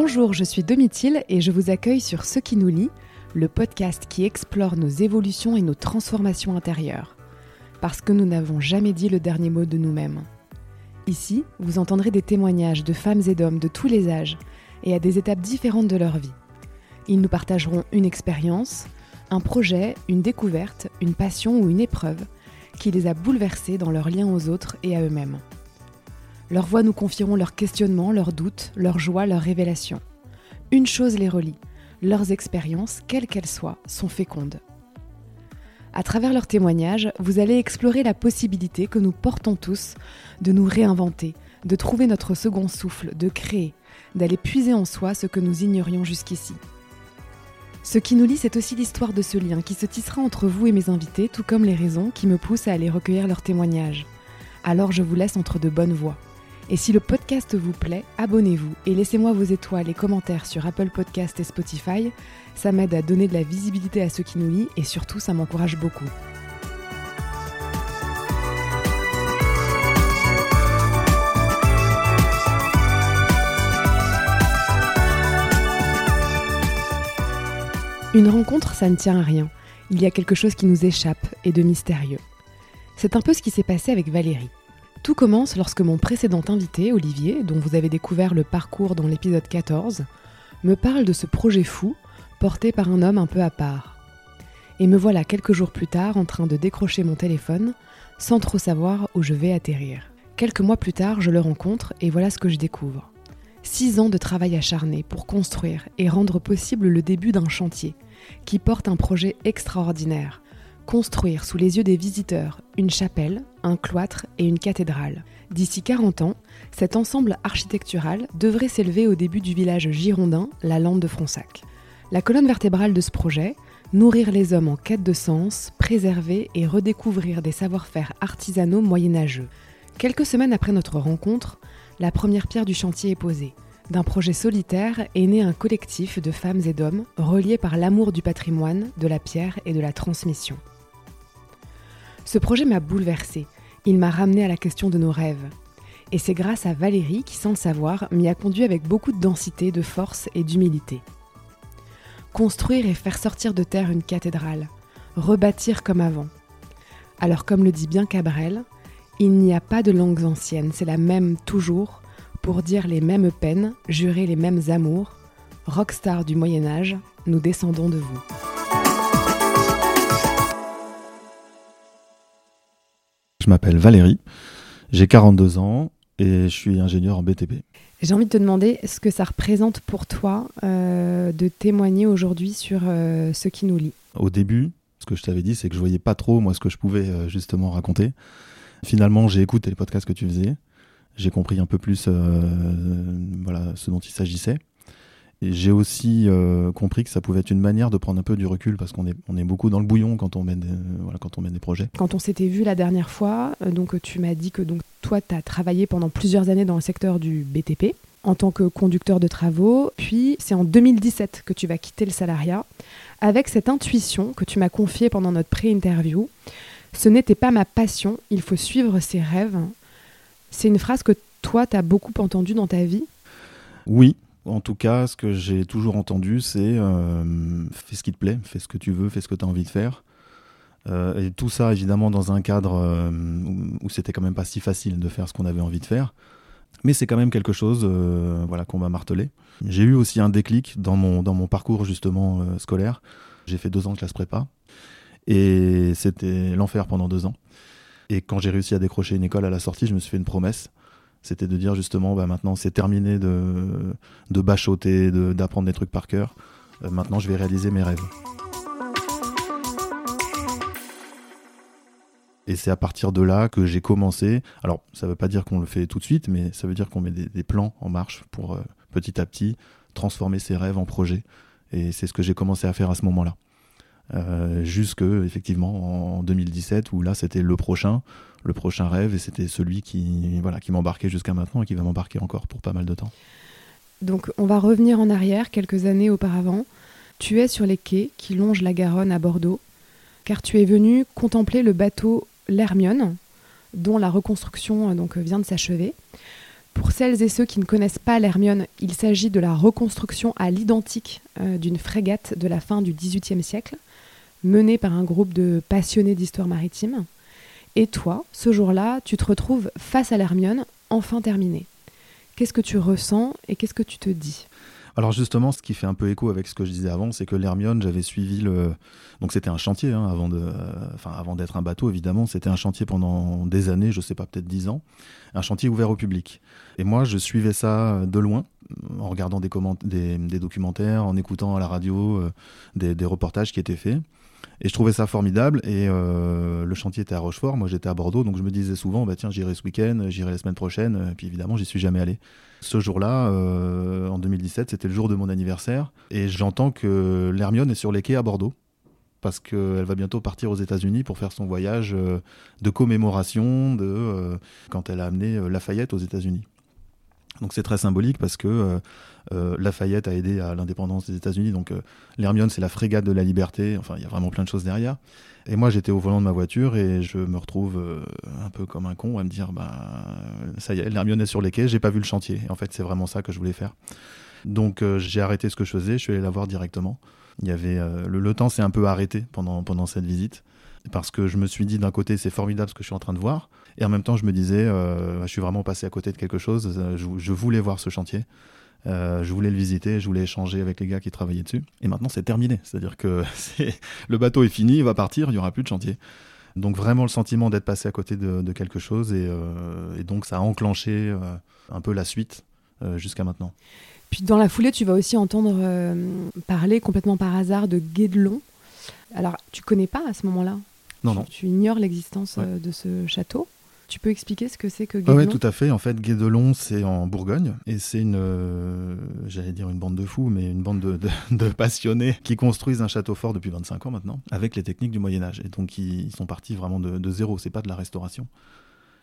Bonjour, je suis Domitil et je vous accueille sur Ce qui nous lie, le podcast qui explore nos évolutions et nos transformations intérieures. Parce que nous n'avons jamais dit le dernier mot de nous-mêmes. Ici, vous entendrez des témoignages de femmes et d'hommes de tous les âges et à des étapes différentes de leur vie. Ils nous partageront une expérience, un projet, une découverte, une passion ou une épreuve qui les a bouleversés dans leur lien aux autres et à eux-mêmes. Leurs voix nous confieront leurs questionnements, leurs doutes, leurs joies, leurs révélations. Une chose les relie, leurs expériences, quelles qu'elles soient, sont fécondes. À travers leurs témoignages, vous allez explorer la possibilité que nous portons tous de nous réinventer, de trouver notre second souffle, de créer, d'aller puiser en soi ce que nous ignorions jusqu'ici. Ce qui nous lie, c'est aussi l'histoire de ce lien qui se tissera entre vous et mes invités, tout comme les raisons qui me poussent à aller recueillir leurs témoignages. Alors je vous laisse entre de bonnes voix. Et si le podcast vous plaît, abonnez-vous et laissez-moi vos étoiles et commentaires sur Apple Podcast et Spotify. Ça m'aide à donner de la visibilité à ceux qui nous lient et surtout ça m'encourage beaucoup. Une rencontre, ça ne tient à rien. Il y a quelque chose qui nous échappe et de mystérieux. C'est un peu ce qui s'est passé avec Valérie. Tout commence lorsque mon précédent invité, Olivier, dont vous avez découvert le parcours dans l'épisode 14, me parle de ce projet fou porté par un homme un peu à part. Et me voilà quelques jours plus tard en train de décrocher mon téléphone sans trop savoir où je vais atterrir. Quelques mois plus tard, je le rencontre et voilà ce que je découvre. Six ans de travail acharné pour construire et rendre possible le début d'un chantier qui porte un projet extraordinaire, construire sous les yeux des visiteurs une chapelle, un cloître et une cathédrale. D'ici 40 ans, cet ensemble architectural devrait s'élever au début du village girondin, la Lande de Fronsac. La colonne vertébrale de ce projet, nourrir les hommes en quête de sens, préserver et redécouvrir des savoir-faire artisanaux moyenâgeux. Quelques semaines après notre rencontre, la première pierre du chantier est posée. D'un projet solitaire est né un collectif de femmes et d'hommes reliés par l'amour du patrimoine, de la pierre et de la transmission. Ce projet m'a bouleversée. Il m'a ramené à la question de nos rêves. Et c'est grâce à Valérie qui, sans le savoir, m'y a conduit avec beaucoup de densité, de force et d'humilité. Construire et faire sortir de terre une cathédrale, rebâtir comme avant. Alors comme le dit bien Cabrel, il n'y a pas de langues anciennes, c'est la même toujours, pour dire les mêmes peines, jurer les mêmes amours. Rockstar du Moyen Âge, nous descendons de vous. Je m'appelle Valérie, j'ai 42 ans et je suis ingénieur en BTP. J'ai envie de te demander ce que ça représente pour toi euh, de témoigner aujourd'hui sur euh, ce qui nous lie? Au début, ce que je t'avais dit, c'est que je voyais pas trop moi ce que je pouvais euh, justement raconter. Finalement, j'ai écouté les podcasts que tu faisais, j'ai compris un peu plus voilà ce dont il s'agissait. J'ai aussi euh, compris que ça pouvait être une manière de prendre un peu du recul parce qu'on est, on est beaucoup dans le bouillon quand on mène des, voilà, quand on mène des projets. Quand on s'était vu la dernière fois, euh, donc tu m'as dit que donc toi tu as travaillé pendant plusieurs années dans le secteur du BTP en tant que conducteur de travaux, puis c'est en 2017 que tu vas quitter le salariat avec cette intuition que tu m'as confiée pendant notre pré-interview. Ce n'était pas ma passion, il faut suivre ses rêves. C'est une phrase que toi tu as beaucoup entendue dans ta vie? Oui, en tout cas, ce que j'ai toujours entendu, c'est euh, fais ce qui te plaît, fais ce que tu veux, fais ce que tu as envie de faire. Euh, et tout ça, évidemment, dans un cadre euh, où, c'était quand même pas si facile de faire ce qu'on avait envie de faire. Mais c'est quand même quelque chose voilà, qu'on m'a martelé. J'ai eu aussi un déclic dans mon, dans mon parcours justement scolaire. J'ai fait deux ans de classe prépa. Et c'était l'enfer pendant deux ans. Et quand j'ai réussi à décrocher une école à la sortie, je me suis fait une promesse c'était de dire justement, bah, maintenant c'est terminé de, de bachoter, d'apprendre des trucs par cœur. Euh, maintenant je vais réaliser mes rêves. Et c'est à partir de là que j'ai commencé. Alors, ça ne veut pas dire qu'on le fait tout de suite, mais ça veut dire qu'on met des, plans en marche pour euh, petit à petit transformer ses rêves en projets. Et c'est ce que j'ai commencé à faire à ce moment-là. Euh, jusque effectivement en 2017 où là c'était le prochain le prochain rêve et c'était celui qui voilà qui m'embarquait jusqu'à maintenant et qui va m'embarquer encore pour pas mal de temps. Donc on va revenir en arrière quelques années auparavant. Tu es sur les quais qui longent la Garonne à Bordeaux car tu es venu contempler le bateau l'Hermione dont la reconstruction euh, donc vient de s'achever. Pour celles et ceux qui ne connaissent pas l'Hermione, il s'agit de la reconstruction à l'identique euh, d'une frégate de la fin du XVIIIe siècle, menée par un groupe de passionnés d'histoire maritime. Et toi, ce jour-là, tu te retrouves face à l'Hermione, enfin terminée. Qu'est-ce que tu ressens et qu'est-ce que tu te dis? Alors justement, ce qui fait un peu écho avec ce que je disais avant, c'est que l'Hermione, j'avais suivi le... Donc c'était un chantier, hein, avant, de... enfin, avant d'être un bateau, évidemment. C'était un chantier pendant des années, je sais pas, peut-être dix ans. Un chantier ouvert au public. Et moi, je suivais ça de loin, en regardant des, des... documentaires, en écoutant à la radio euh, des reportages qui étaient faits. Et je trouvais ça formidable. Et euh, le chantier était à Rochefort, moi j'étais à Bordeaux, donc je me disais souvent, bah tiens, j'irai ce week-end, j'irai la semaine prochaine. Et puis évidemment, j'y suis jamais allé. Ce jour-là, euh, en 2017, c'était le jour de mon anniversaire, et j'entends que l'Hermione est sur les quais à Bordeaux parce qu'elle va bientôt partir aux États-Unis pour faire son voyage euh, de commémoration de quand elle a amené Lafayette aux États-Unis. Donc c'est très symbolique parce que euh, euh, Lafayette a aidé à l'indépendance des États-Unis. Donc euh, l'Hermione, c'est la frégate de la liberté. Enfin, il y a vraiment plein de choses derrière. Et moi, j'étais au volant de ma voiture et je me retrouve un peu comme un con à me dire, bah, ça y est, l'Hermione est sur les quais, j'ai pas vu le chantier. Et en fait, c'est vraiment ça que je voulais faire. Donc j'ai arrêté ce que je faisais, je suis allé la voir directement. Il y avait le, le, temps s'est un peu arrêté pendant, pendant cette visite parce que je me suis dit d'un côté c'est formidable ce que je suis en train de voir et en même temps je me disais euh, je suis vraiment passé à côté de quelque chose. Euh, je, voulais voir ce chantier. Euh, je voulais le visiter je voulais échanger avec les gars qui travaillaient dessus. Et maintenant c'est terminé. C'est à dire que le bateau est fini il va partir il n'y aura plus de chantier. Donc vraiment le sentiment d'être passé à côté de, quelque chose et, donc ça a enclenché un peu la suite jusqu'à maintenant. Puis dans la foulée tu vas aussi entendre parler complètement par hasard de Guédelon. Alors, tu connais pas à ce moment-là? Non, non. Tu ignores l'existence de ce château? Tu peux expliquer ce que c'est que Guédelon Oui, tout à fait. En fait, Guédelon, c'est en Bourgogne. Et c'est une, euh, j'allais dire une bande de fous, mais une bande de, passionnés qui construisent un château fort depuis 25 ans maintenant, avec les techniques du Moyen-Âge. Et donc, ils, sont partis vraiment de, de zéro. C'est pas de la restauration.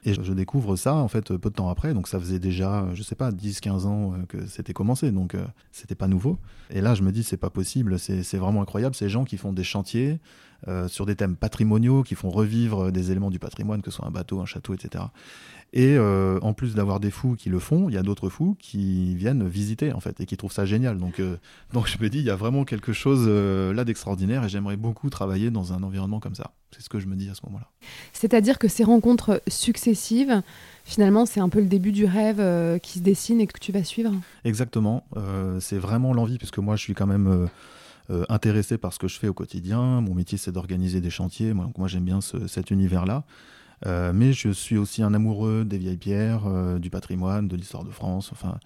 Et je découvre ça, en fait, peu de temps après. Donc, ça faisait déjà, je sais pas, 10-15 ans euh, que c'était commencé. Donc, euh, c'était pas nouveau. Et là, je me dis, c'est pas possible. C'est vraiment incroyable. Ces gens qui font des chantiers euh, sur des thèmes patrimoniaux, qui font revivre des éléments du patrimoine, que ce soit un bateau, un château, etc. Et euh, en plus d'avoir des fous qui le font, il y a d'autres fous qui viennent visiter en fait et qui trouvent ça génial. Donc, euh, donc je me dis, il y a vraiment quelque chose là d'extraordinaire et j'aimerais beaucoup travailler dans un environnement comme ça. C'est ce que je me dis à ce moment-là. C'est-à-dire que ces rencontres successives, finalement, c'est un peu le début du rêve qui se dessine et que tu vas suivre? Exactement. c'est vraiment l'envie, puisque moi je suis quand même... intéressé par ce que je fais au quotidien. Mon métier, c'est d'organiser des chantiers. Moi, moi j'aime bien cet univers-là. Euh, mais je suis aussi un amoureux des vieilles pierres, euh, du patrimoine, de l'histoire de France. Enfin,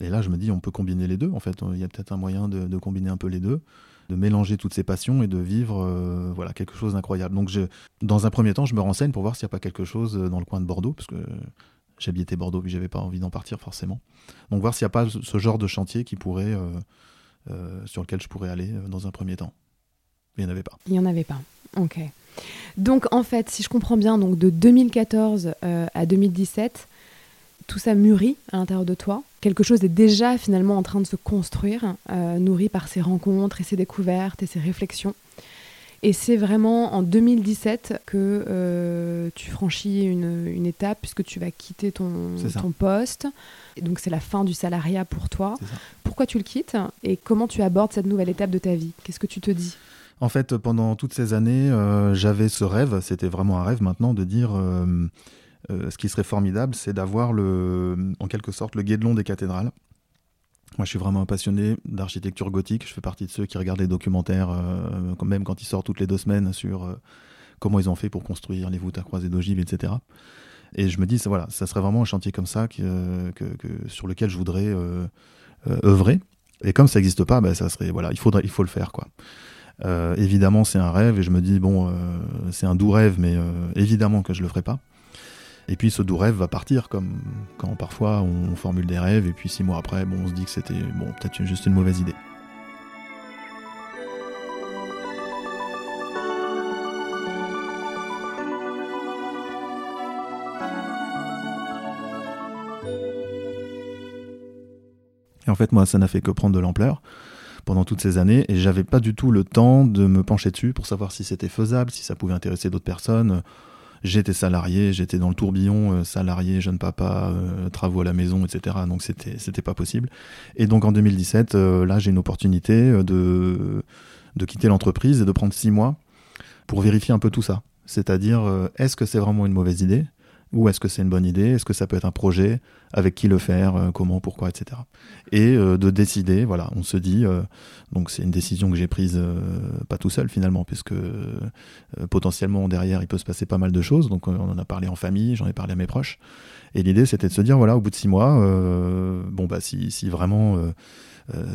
et là, je me dis, on peut combiner les deux. En fait, il y a peut-être un moyen de, combiner un peu les deux, de mélanger toutes ces passions et de vivre, euh, voilà, quelque chose d'incroyable. Donc, je, dans un premier temps, je me renseigne pour voir s'il n'y a pas quelque chose dans le coin de Bordeaux, parce que j'habitais Bordeaux, puis j'avais pas envie d'en partir forcément. Donc, voir s'il n'y a pas ce genre de chantier qui pourrait, sur lequel je pourrais aller dans un premier temps. Il n'y en avait pas. Il n'y en avait pas. Ok. Donc en fait, si je comprends bien, donc de 2014 euh, à 2017, tout ça mûrit à l'intérieur de toi. Quelque chose est déjà finalement en train de se construire, euh, nourri par ces rencontres et ces découvertes et ces réflexions. Et c'est vraiment en 2017 que euh, tu franchis une, étape puisque tu vas quitter ton, ton poste. Et donc c'est la fin du salariat pour toi. Pourquoi tu le quittes et comment tu abordes cette nouvelle étape de ta vie? Qu'est-ce que tu te dis? En fait, pendant toutes ces années, euh, j'avais ce rêve, c'était vraiment un rêve maintenant, de dire euh, euh, ce qui serait formidable, c'est d'avoir le, en quelque sorte le guédelon des cathédrales. Moi, je suis vraiment un passionné d'architecture gothique. Je fais partie de ceux qui regardent les documentaires, même quand ils sortent toutes les deux semaines, sur comment ils ont fait pour construire les voûtes à croisée d'ogives, etc. Et je me dis, voilà, ça serait vraiment un chantier comme ça que, sur lequel je voudrais œuvrer. Et comme ça n'existe pas, ben, ça serait, voilà, il, faudrait, il faut le faire. quoi. Euh, évidemment, c'est un rêve et je me dis, bon, euh, c'est un doux rêve, mais euh, évidemment que je le ferai pas. Et puis ce doux rêve va partir, comme quand parfois on formule des rêves et puis six mois après, bon, on se dit que c'était bon, peut-être juste une mauvaise idée. Et en fait, moi, ça n'a fait que prendre de l'ampleur pendant toutes ces années et j'avais pas du tout le temps de me pencher dessus pour savoir si c'était faisable, si ça pouvait intéresser d'autres personnes. J'étais salarié, j'étais dans le tourbillon, salarié, jeune papa, travaux à la maison, etc. Donc c'était c'était pas possible. Et donc en 2017, là j'ai une opportunité de de quitter l'entreprise et de prendre six mois pour vérifier un peu tout ça. C'est-à-dire, est-ce que c'est vraiment une mauvaise idée ou est-ce que c'est une bonne idée? Est-ce que ça peut être un projet? Avec qui le faire? Euh, Comment? Pourquoi? Etc. Et euh, de décider, voilà, on se dit, euh, donc c'est une décision que j'ai prise pas tout seul finalement, puisque potentiellement derrière il peut se passer pas mal de choses. Donc on en a parlé en famille, j'en ai parlé à mes proches. Et l'idée c'était de se dire, voilà, au bout de six mois, bon bah si, si vraiment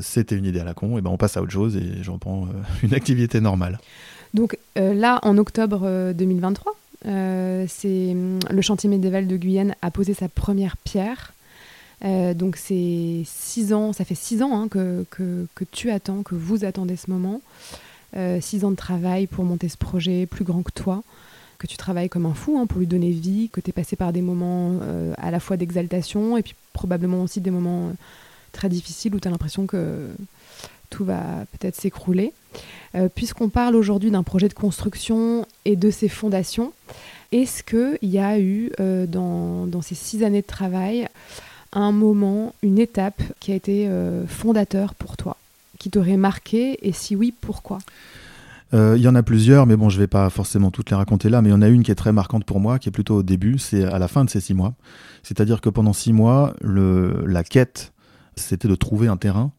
c'était une idée à la con, et ben on passe à autre chose et j'en prends une activité normale. Donc là, en octobre 2023 euh, c'est hum, le chantier médiéval de Guyane a posé sa première pierre. Euh, donc c'est six ans, ça fait six ans hein, que, que, tu attends, que vous attendez ce moment. Euh, six ans de travail pour monter ce projet plus grand que toi, que tu travailles comme un fou hein, pour lui donner vie, que tu es passé par des moments à la fois d'exaltation et puis probablement aussi des moments très difficiles où tu as l'impression que tout va peut-être s'écrouler. Euh, puisqu'on parle aujourd'hui d'un projet de construction et de ses fondations, est-ce qu'il y a eu euh, dans, ces six années de travail un moment, une étape qui a été euh, fondateur pour toi, qui t'aurait marqué et si oui, pourquoi? Il y en a plusieurs, mais bon, je vais pas forcément toutes les raconter là, mais il y en a une qui est très marquante pour moi, qui est plutôt au début, c'est à la fin de ces six mois. C'est-à-dire que pendant six mois, le, la quête, c'était de trouver un terrain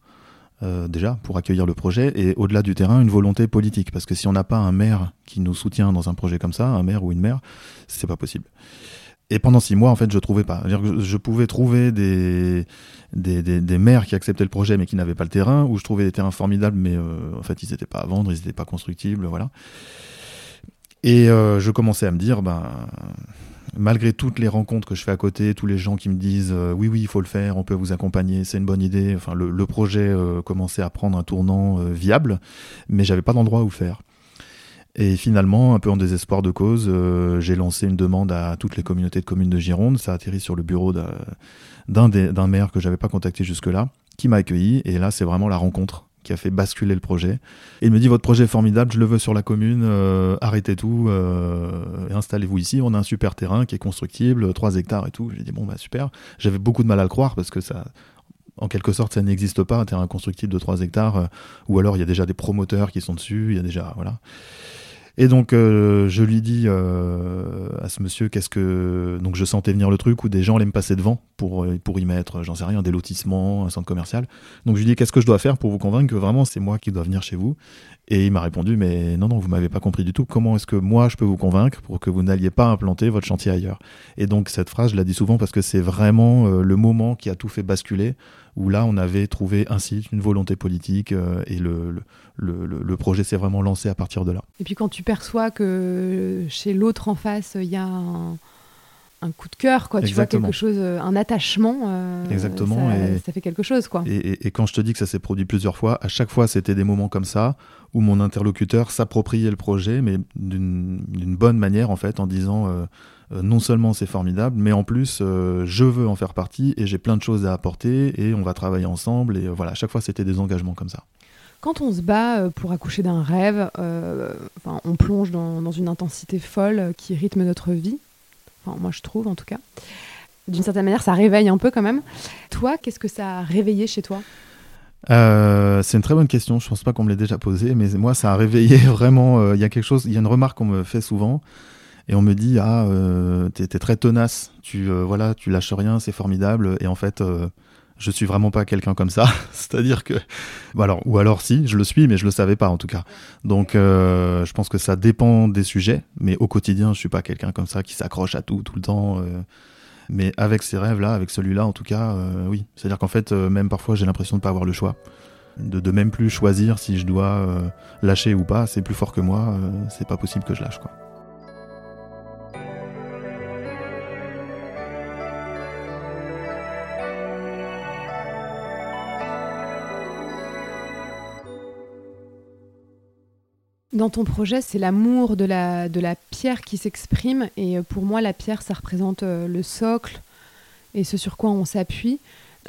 euh, déjà pour accueillir le projet et au-delà du terrain une volonté politique. Parce que si on n'a pas un maire qui nous soutient dans un projet comme ça un maire ou une maire c'est pas possible. Et pendant six mois en fait je trouvais pas. Je pouvais trouver des des, des, maires qui acceptaient le projet mais qui n'avaient pas le terrain ou je trouvais des terrains formidables mais euh, en fait ils n'étaient pas à vendre ils n'étaient pas constructibles voilà. Et euh, je commençais à me dire ben malgré toutes les rencontres que je fais à côté, tous les gens qui me disent euh, oui, oui, il faut le faire, on peut vous accompagner, c'est une bonne idée. Enfin, le, projet euh, commençait à prendre un tournant euh, viable, mais j'avais pas d'endroit où faire. Et finalement, un peu en désespoir de cause, j'ai lancé une demande à toutes les communautés de communes de Gironde. Ça a atterri sur le bureau d'un maire que j'avais pas contacté jusque-là, qui m'a accueilli. Et là, c'est vraiment la rencontre a fait basculer le projet. Et il me dit votre projet est formidable, je le veux sur la commune, euh, arrêtez tout, euh, installez-vous ici, on a un super terrain qui est constructible, 3 hectares et tout. J'ai dit bon bah super. J'avais beaucoup de mal à croire parce que ça en quelque sorte ça n'existe pas un terrain constructible de 3 hectares euh, ou alors il y a déjà des promoteurs qui sont dessus, il y a déjà voilà. Et donc euh, je lui dis euh, à ce monsieur qu'est-ce que donc je sentais venir le truc où des gens allaient me passer devant pour euh, pour y mettre j'en sais rien des lotissements un centre commercial. Donc je lui dis qu'est-ce que je dois faire pour vous convaincre que vraiment c'est moi qui dois venir chez vous? Et il m'a répondu mais non non vous m'avez pas compris du tout comment est-ce que moi je peux vous convaincre pour que vous n'alliez pas implanter votre chantier ailleurs? Et donc cette phrase je la dis souvent parce que c'est vraiment le moment qui a tout fait basculer où là on avait trouvé ainsi une volonté politique et le, le, projet s'est vraiment lancé à partir de là. Et puis quand tu perçois que chez l'autre en face, il y a un, coup de cœur, quoi. Tu vois quelque chose, euh, un attachement. Euh, Exactement. Ça, et, ça, fait quelque chose, quoi. Et, quand je te dis que ça s'est produit plusieurs fois, à chaque fois, c'était des moments comme ça où mon interlocuteur s'appropriait le projet, mais d'une bonne manière, en fait, en disant. Euh, non seulement c'est formidable, mais en plus je veux en faire partie et j'ai plein de choses à apporter et on va travailler ensemble et voilà, à chaque fois c'était des engagements comme ça. Quand on se bat pour accoucher d'un rêve, on plonge dans, une intensité folle qui rythme notre vie. Enfin, moi, je trouve, en tout cas. D'une certaine manière, ça réveille un peu quand même. Toi, qu'est-ce que ça a réveillé chez toi? Euh, c'est une très bonne question. Je pense pas qu'on me l'ait déjà posée, mais moi, ça a réveillé vraiment. Il y a quelque chose. Il y a une remarque qu'on me fait souvent, et on me dit ah, t'es es très tenace. Tu voilà, tu lâches rien, c'est formidable. Et en fait, je suis vraiment pas quelqu'un comme ça. C'est-à-dire que, alors, ou alors si, je le suis, mais je le savais pas en tout cas. Donc, euh, je pense que ça dépend des sujets, mais au quotidien, je suis pas quelqu'un comme ça qui s'accroche à tout tout le temps. Euh. mais avec ces rêves-là, avec celui-là, en tout cas, euh, oui. C'est-à-dire qu'en fait, même parfois, j'ai l'impression de pas avoir le choix, de, de même plus choisir si je dois lâcher ou pas. C'est plus fort que moi. c'est pas possible que je lâche, quoi. Dans ton projet, c'est l'amour de la, de la pierre qui s'exprime. Et euh, pour moi, la pierre, ça représente euh, le socle et ce sur quoi on s'appuie.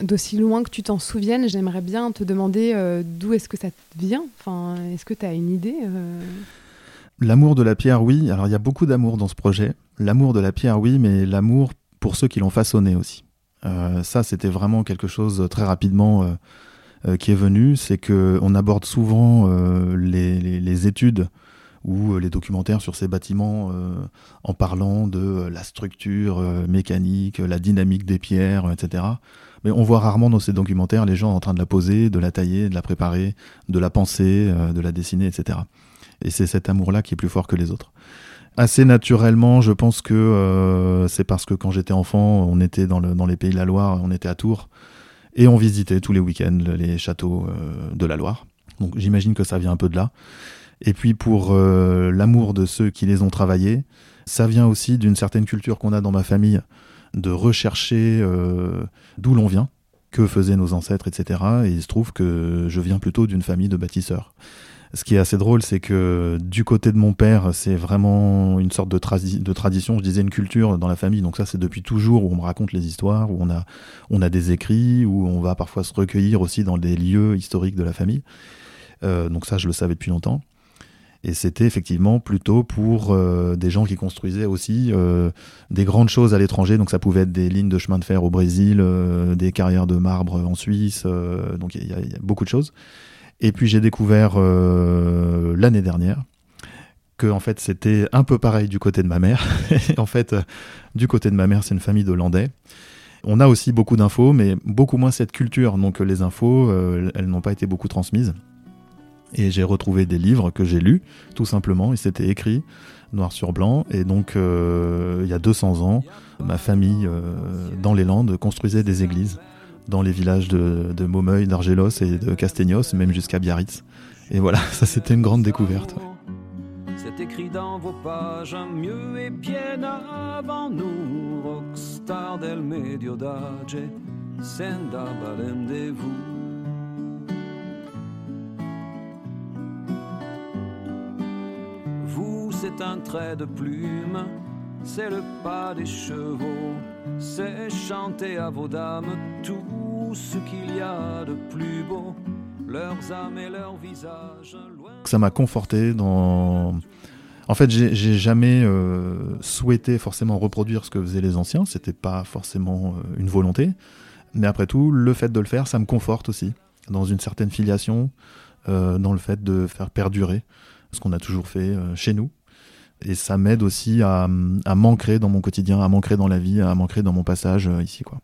D'aussi loin que tu t'en souviennes, j'aimerais bien te demander euh, d'où est-ce que ça vient? Enfin, est-ce que tu as une idée L'amour de la pierre, oui. Alors, il y a beaucoup d'amour dans ce projet. L'amour de la pierre, oui, mais l'amour pour ceux qui l'ont façonné aussi. ça, c'était vraiment quelque chose très rapidement qui est venu. C'est que on aborde souvent les, études ou les documentaires sur ces bâtiments en parlant de la structure mécanique, la dynamique des pierres, etc. Mais on voit rarement dans ces documentaires les gens en train de la poser, de la tailler, de la préparer, de la penser, de la dessiner, etc. Et c'est cet amour-là qui est plus fort que les autres. Assez naturellement, je pense que euh, c'est parce que quand j'étais enfant, on était dans, le, dans, les pays de la Loire, on était à Tours, et on visitait tous les week-ends les châteaux euh, de la Loire. Donc j'imagine que ça vient un peu de là. Et puis pour euh, l'amour de ceux qui les ont travaillés, ça vient aussi d'une certaine culture qu'on a dans ma famille, de rechercher d'où l'on vient, que faisaient nos ancêtres, etc. Et il se trouve que je viens plutôt d'une famille de bâtisseurs. Ce qui est assez drôle, c'est que du côté de mon père, c'est vraiment une sorte de, tradition, je disais une culture dans la famille. Donc ça, c'est depuis toujours où on me raconte les histoires, où on a, on a des écrits, où on va parfois se recueillir aussi dans des lieux historiques de la famille. Euh, donc ça, je le savais depuis longtemps. Et c'était effectivement plutôt pour euh, des gens qui construisaient aussi euh, des grandes choses à l'étranger. Donc ça pouvait être des lignes de chemin de fer au Brésil, des carrières de marbre en Suisse. donc il y, a beaucoup de choses. Et puis j'ai découvert euh, l'année dernière que en fait c'était un peu pareil du côté de ma mère. en fait, euh, du côté de ma mère, c'est une famille de Landais. On a aussi beaucoup d'infos, mais beaucoup moins cette culture. Donc les infos, euh, elles n'ont pas été beaucoup transmises. Et j'ai retrouvé des livres que j'ai lus, tout simplement, et c'était écrit noir sur blanc. Et donc, il y a 200 ans, ma famille, dans les Landes, construisait des églises dans les villages de, de Maumeuil, d'Argelos et de Castegnos, même jusqu'à Biarritz. Et voilà, ça c'était une grande découverte. C'est écrit dans vos pages, mieux et bien avant nous, rockstar del medio d'age, senda balem vous. Vous, c'est un trait de plume, c'est le pas des chevaux, c'est chanter à vos dames tout ce qu'il y a de plus beau, leurs âmes et leurs visages. Ça m'a conforté dans. En fait, j'ai jamais euh, souhaité forcément reproduire ce que faisaient les anciens, c'était pas forcément euh, une volonté. Mais après tout, le fait de le faire, ça me conforte aussi, dans une certaine filiation, euh, dans le fait de faire perdurer ce qu'on a toujours fait chez nous. Et ça m'aide aussi à, à m'ancrer dans mon quotidien, à m'ancrer dans la vie, à m'ancrer dans mon passage ici. quoi.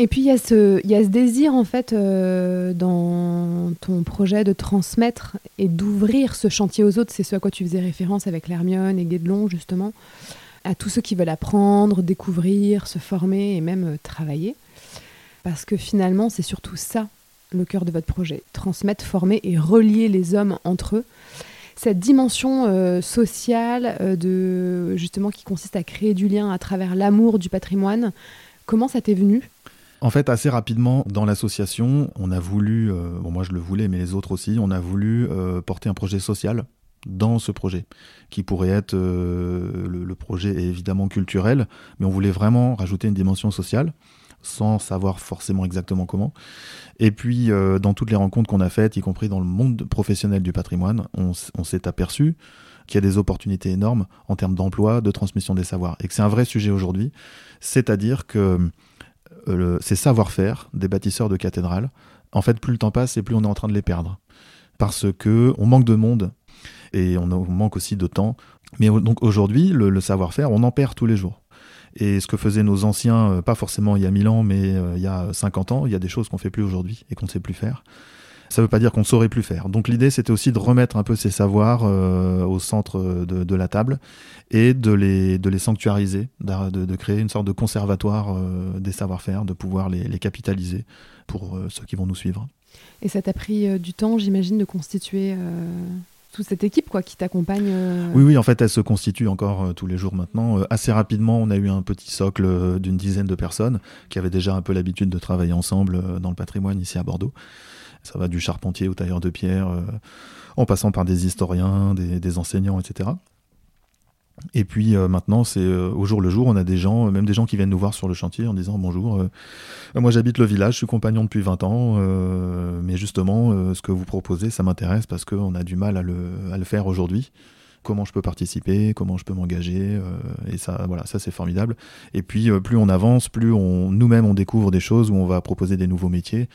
Et puis il y, a ce, désir en fait euh, dans ton projet de transmettre et d'ouvrir ce chantier aux autres. C'est ce à quoi tu faisais référence avec l'Hermione et Guédelon justement, à tous ceux qui veulent apprendre, découvrir, se former et même euh, travailler. Parce que finalement c'est surtout ça le cœur de votre projet, transmettre, former et relier les hommes entre eux. Cette dimension euh, sociale de justement qui consiste à créer du lien à travers l'amour du patrimoine, comment ça t'est venu en fait, assez rapidement, dans l'association, on a voulu, euh, bon moi je le voulais, mais les autres aussi, on a voulu euh, porter un projet social dans ce projet, qui pourrait être, euh, le, projet est évidemment culturel, mais on voulait vraiment rajouter une dimension sociale, sans savoir forcément exactement comment. Et puis, dans toutes les rencontres qu'on a faites, y compris dans le monde professionnel du patrimoine, on, on s'est aperçu qu'il y a des opportunités énormes en termes d'emploi, de transmission des savoirs, et que c'est un vrai sujet aujourd'hui, c'est-à-dire que euh, ces savoir-faire des bâtisseurs de cathédrales, en fait, plus le temps passe et plus on est en train de les perdre. Parce que on manque de monde et on, manque aussi de temps. Mais donc aujourd'hui, le, savoir-faire, on en perd tous les jours. Et ce que faisaient nos anciens, euh, pas forcément il y a 1000 ans, mais euh, il y a 50 ans, il y a des choses qu'on fait plus aujourd'hui et qu'on ne sait plus faire ça ne veut pas dire qu'on ne saurait plus faire. Donc l'idée, c'était aussi de remettre un peu ces savoirs euh, au centre de, la table et de les, de les sanctuariser, de, créer une sorte de conservatoire euh, des savoir-faire, de pouvoir les, capitaliser pour euh, ceux qui vont nous suivre. Et ça t'a pris du temps, j'imagine, de constituer toute cette équipe quoi, qui t'accompagne Oui, oui, en fait, elle se constitue encore tous les jours maintenant. assez rapidement, on a eu un petit socle d'une dizaine de personnes qui avaient déjà un peu l'habitude de travailler ensemble dans le patrimoine ici à Bordeaux. Ça va du charpentier au tailleur de pierre, euh, en passant par des historiens, des, enseignants, etc. Et puis euh, maintenant, c'est euh, au jour le jour, on a des gens, même des gens qui viennent nous voir sur le chantier en disant bonjour, moi j'habite le village, je suis compagnon depuis 20 ans, mais justement, ce que vous proposez, ça m'intéresse parce qu'on a du mal à le, à le faire aujourd'hui comment je peux participer, comment je peux m'engager. et ça, voilà, ça c'est formidable. Et puis, plus on avance, plus on, nous-mêmes on découvre des choses où on va proposer des nouveaux métiers,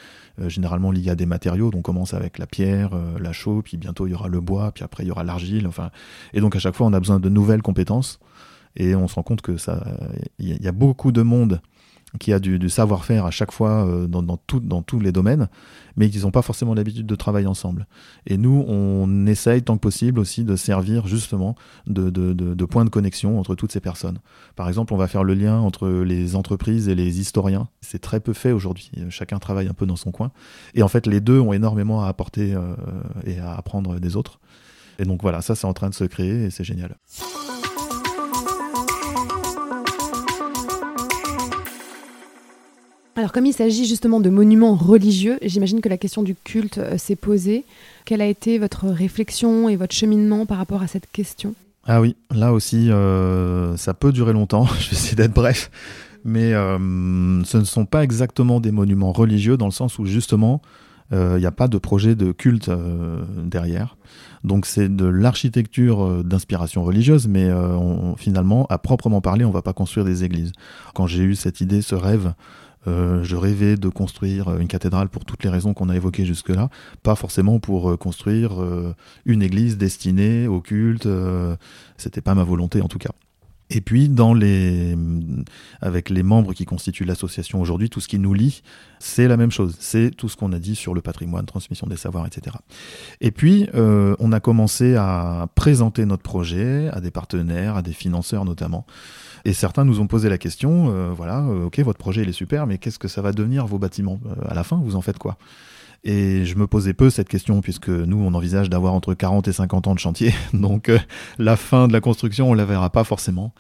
généralement liés à des matériaux. Donc, on commence avec la pierre, la chaux, puis bientôt il y aura le bois, puis après il y aura l'argile. Enfin, et donc à chaque fois, on a besoin de nouvelles compétences. Et on se rend compte que ça, il y, a beaucoup de monde qui a du, savoir-faire à chaque fois euh, dans, dans, dans, tous les domaines, mais ils n'ont pas forcément l'habitude de travailler ensemble. Et nous, on essaye tant que possible aussi de servir justement de, de, de, point de connexion entre toutes ces personnes. Par exemple, on va faire le lien entre les entreprises et les historiens. C'est très peu fait aujourd'hui. Chacun travaille un peu dans son coin. Et en fait, les deux ont énormément à apporter euh, et à apprendre des autres. Et donc voilà, ça c'est en train de se créer et c'est génial. Alors comme il s'agit justement de monuments religieux, j'imagine que la question du culte euh, s'est posée. Quelle a été votre réflexion et votre cheminement par rapport à cette question? Ah oui, là aussi, euh, ça peut durer longtemps, je vais essayer d'être bref, mais euh, ce ne sont pas exactement des monuments religieux dans le sens où justement, il n'y a pas de projet de culte derrière. Donc c'est de l'architecture d'inspiration religieuse, mais finalement, à proprement parler, on ne va pas construire des églises. Quand j'ai eu cette idée, ce rêve, euh, je rêvais de construire une cathédrale pour toutes les raisons qu'on a évoquées jusque-là, pas forcément pour euh, construire euh, une église destinée au culte. C'était pas ma volonté en tout cas. Et puis, dans les, avec les membres qui constituent l'association aujourd'hui, tout ce qui nous lie, c'est la même chose. C'est tout ce qu'on a dit sur le patrimoine, transmission des savoirs, etc. Et puis, on a commencé à présenter notre projet à des partenaires, à des financeurs notamment. Et certains nous ont posé la question, euh, voilà, euh, ok, votre projet il est super, mais qu'est-ce que ça va devenir vos bâtiments euh, À la fin, vous en faites quoi? Et je me posais peu cette question puisque nous, on envisage d'avoir entre 40 et 50 ans de chantier. Donc la fin de la construction, on la verra pas forcément.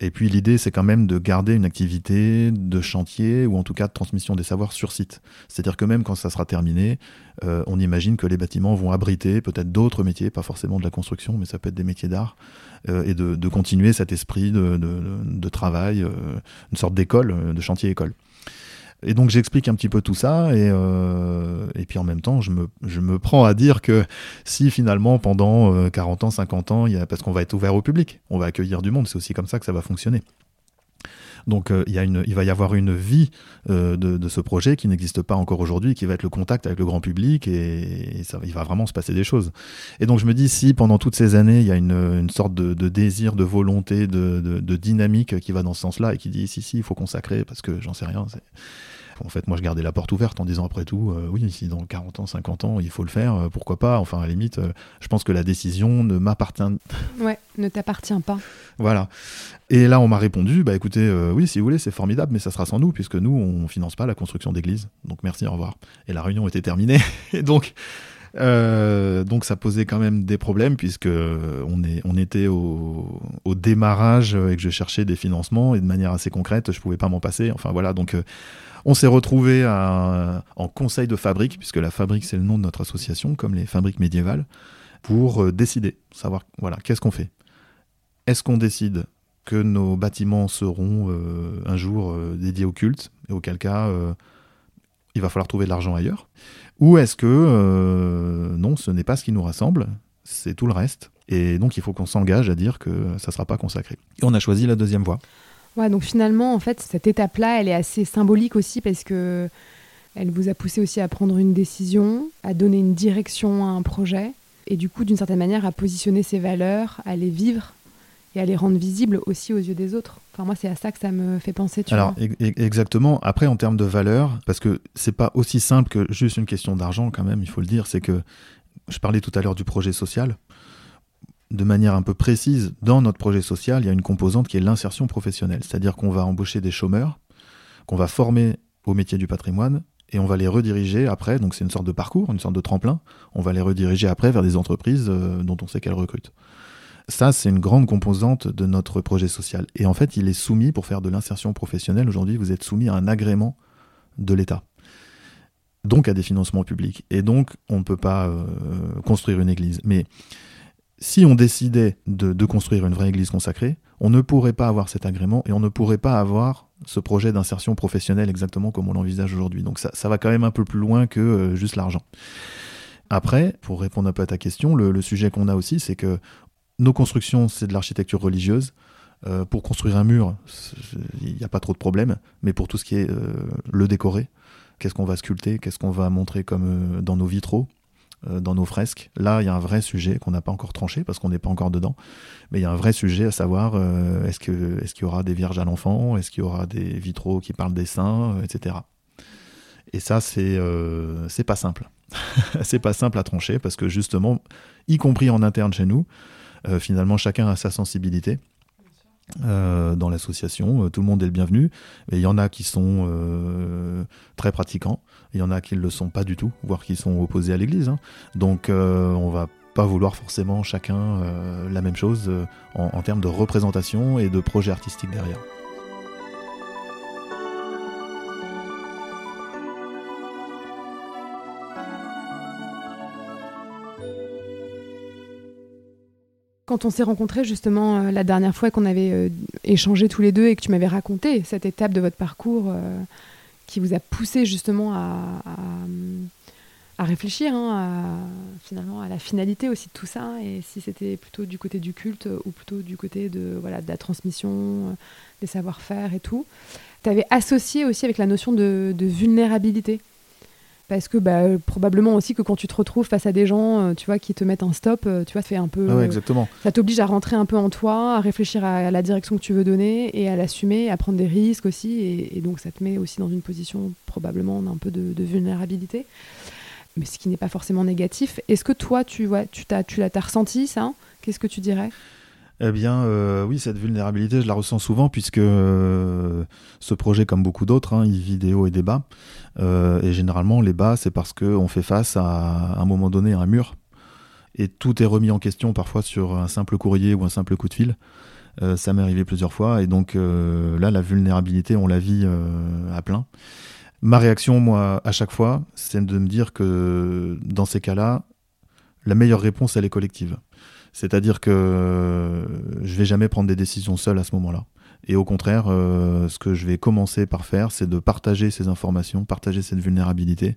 Et puis l'idée, c'est quand même de garder une activité de chantier ou en tout cas de transmission des savoirs sur site. C'est-à-dire que même quand ça sera terminé, on imagine que les bâtiments vont abriter peut-être d'autres métiers, pas forcément de la construction, mais ça peut être des métiers d'art, et de, continuer cet esprit de, travail, euh, une sorte d'école, euh, de chantier-école. Et donc j'explique un petit peu tout ça et, et puis en même temps je me, je me prends à dire que si finalement pendant 40 ans, 50 ans, y a, parce qu'on va être ouvert au public, on va accueillir du monde, c'est aussi comme ça que ça va fonctionner. Donc euh, il, y a une, il va y avoir une vie euh, de, ce projet qui n'existe pas encore aujourd'hui, qui va être le contact avec le grand public et, ça, il va vraiment se passer des choses. Et donc je me dis si pendant toutes ces années il y a une, sorte de, désir, de volonté, de, dynamique qui va dans ce sens-là et qui dit si si il faut consacrer parce que j'en sais rien, en fait, moi, je gardais la porte ouverte en disant après tout, euh, oui, si dans 40 ans, 50 ans, il faut le faire, pourquoi pas Enfin, à la limite, je pense que la décision ne m'appartient. Ouais, ne t'appartient pas. Voilà. Et là, on m'a répondu, bah écoutez, oui, si vous voulez, c'est formidable, mais ça sera sans nous, puisque nous, on finance pas la construction d'églises. Donc merci, au revoir. Et la réunion était terminée. et donc. donc ça posait quand même des problèmes puisque on, est, on était au, démarrage et que je cherchais des financements et de manière assez concrète je pouvais pas m'en passer enfin voilà donc on s'est retrouvé en conseil de fabrique, puisque la fabrique c'est le nom de notre association, comme les fabriques médiévales, pour euh, décider, savoir voilà qu'est-ce qu'on fait. Est-ce qu'on décide que nos bâtiments seront euh, un jour euh, dédiés au culte, et auquel cas il va falloir trouver de l'argent ailleurs Ou est-ce que non, ce n'est pas ce qui nous rassemble, c'est tout le reste, et donc il faut qu'on s'engage à dire que ça ne sera pas consacré. Et on a choisi la deuxième voie. Ouais, donc finalement, en fait, cette étape-là, elle est assez symbolique aussi parce que elle vous a poussé aussi à prendre une décision, à donner une direction à un projet, et du coup, d'une certaine manière, à positionner ses valeurs, à les vivre et à les rendre visibles aussi aux yeux des autres. Enfin, moi, c'est à ça que ça me fait penser. Tu Alors, exactement. Après, en termes de valeurs, parce que c'est pas aussi simple que juste une question d'argent, quand même, il faut le dire, c'est que je parlais tout à l'heure du projet social de manière un peu précise, dans notre projet social, il y a une composante qui est l'insertion professionnelle. C'est-à-dire qu'on va embaucher des chômeurs, qu'on va former au métier du patrimoine, et on va les rediriger après, donc c'est une sorte de parcours, une sorte de tremplin, on va les rediriger après vers des entreprises euh, dont on sait qu'elles recrutent. Ça, c'est une grande composante de notre projet social. Et en fait, il est soumis, pour faire de l'insertion professionnelle, aujourd'hui, vous êtes soumis à un agrément de l'État. Donc à des financements publics. Et donc, on ne peut pas euh, construire une église. Mais si on décidait de, construire une vraie église consacrée, on ne pourrait pas avoir cet agrément et on ne pourrait pas avoir ce projet d'insertion professionnelle exactement comme on l'envisage aujourd'hui. Donc ça, va quand même un peu plus loin que euh, juste l'argent. Après, pour répondre un peu à ta question, le, sujet qu'on a aussi, c'est que nos constructions, c'est de l'architecture religieuse. Euh, pour construire un mur, il n'y a pas trop de problème, mais pour tout ce qui est euh, le décorer, qu'est-ce qu'on va sculpter, qu'est-ce qu'on va montrer comme dans nos vitraux, dans nos fresques, là il y a un vrai sujet qu'on n'a pas encore tranché parce qu'on n'est pas encore dedans, mais il y a un vrai sujet à savoir est-ce qu'il y aura des vierges à l'enfant, est-ce qu'il y aura des vitraux qui parlent des saints, etc. Et ça, c'est c'est pas simple. c'est pas simple à trancher parce que justement, y compris en interne chez nous, euh, finalement chacun a sa sensibilité. Euh, dans l'association, euh, tout le monde est le bienvenu. Il y en a qui sont très pratiquants, il y en a qui ne le sont pas du tout, voire qui sont opposés à l'Église. Hein. Donc on va pas vouloir forcément chacun la même chose en termes de représentation et de projet artistique derrière. Quand on s'est rencontrés justement euh, la dernière fois qu'on avait euh, échangé tous les deux et que tu m'avais raconté cette étape de votre parcours euh, qui vous a poussé justement à, à, réfléchir hein, finalement à la finalité aussi de tout ça et si c'était plutôt du côté du culte ou plutôt du côté de, voilà, de la transmission, des savoir-faire et tout. Tu avais associé aussi avec la notion de vulnérabilité parce que bah, probablement aussi que quand tu te retrouves face à des gens, euh, tu vois, qui te mettent un stop, euh, tu vois, ça fait un peu. Ah exactement. ça t'oblige à rentrer un peu en toi, à réfléchir à, la direction que tu veux donner et à l'assumer, à prendre des risques aussi, et, donc ça te met aussi dans une position probablement d'un peu de, vulnérabilité, mais ce qui n'est pas forcément négatif. Est-ce que toi, tu vois, tu t'as, tu l'as, ressenti ça? Qu'est-ce que tu dirais? Eh bien, euh, oui, cette vulnérabilité, je la ressens souvent puisque euh, ce projet, comme beaucoup d'autres, hein, il vit des hauts et des bas. Euh, et généralement, les bas, c'est parce qu'on fait face à, un moment donné à un mur. Et tout est remis en question parfois sur un simple courrier ou un simple coup de fil. ça m'est arrivé plusieurs fois. Et donc là, la vulnérabilité, on la vit à plein. Ma réaction, moi, à chaque fois, c'est de me dire que dans ces cas-là, la meilleure réponse, elle est collective. C'est-à-dire que je vais jamais prendre des décisions seul à ce moment-là. Et au contraire, euh, ce que je vais commencer par faire, c'est de partager ces informations, partager cette vulnérabilité.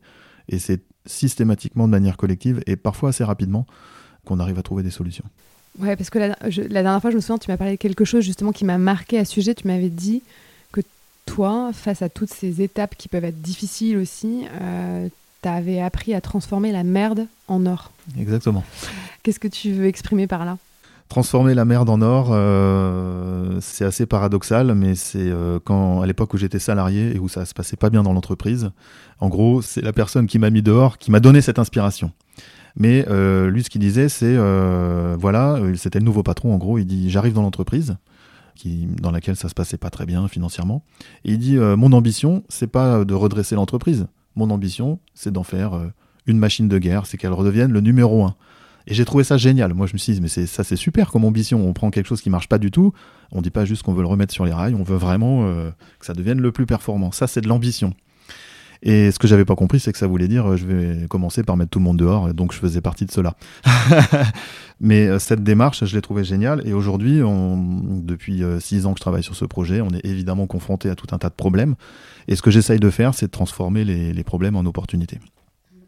Et c'est systématiquement de manière collective et parfois assez rapidement qu'on arrive à trouver des solutions. Ouais, parce que la, dernière fois, je me souviens, tu m'as parlé de quelque chose justement qui m'a marqué à ce sujet. Tu m'avais dit que toi, face à toutes ces étapes qui peuvent être difficiles aussi, euh, tu avais appris à transformer la merde en or. Exactement. Qu'est-ce que tu veux exprimer par là? Transformer la merde en or, euh, c'est assez paradoxal, mais c'est euh, quand à l'époque où j'étais salarié et où ça se passait pas bien dans l'entreprise. En gros, c'est la personne qui m'a mis dehors qui m'a donné cette inspiration. Mais euh, lui, ce qu'il disait, c'est voilà, c'était le nouveau patron. En gros, il dit j'arrive dans l'entreprise, qui dans laquelle ça se passait pas très bien financièrement, et il dit mon ambition, c'est pas de redresser l'entreprise. Mon ambition, c'est d'en faire une machine de guerre, c'est qu'elle redevienne le numéro un. Et j'ai trouvé ça génial. Moi, je me suis dit, mais ça, c'est super comme ambition. On prend quelque chose qui marche pas du tout. On dit pas juste qu'on veut le remettre sur les rails. On veut vraiment euh, que ça devienne le plus performant. Ça, c'est de l'ambition. Et ce que j'avais pas compris, c'est que ça voulait dire, euh, je vais commencer par mettre tout le monde dehors. donc, je faisais partie de cela. mais euh, cette démarche, je l'ai trouvée géniale. Et aujourd'hui, depuis six ans que je travaille sur ce projet, on est évidemment confronté à tout un tas de problèmes. Et ce que j'essaye de faire, c'est de transformer les, problèmes en opportunités.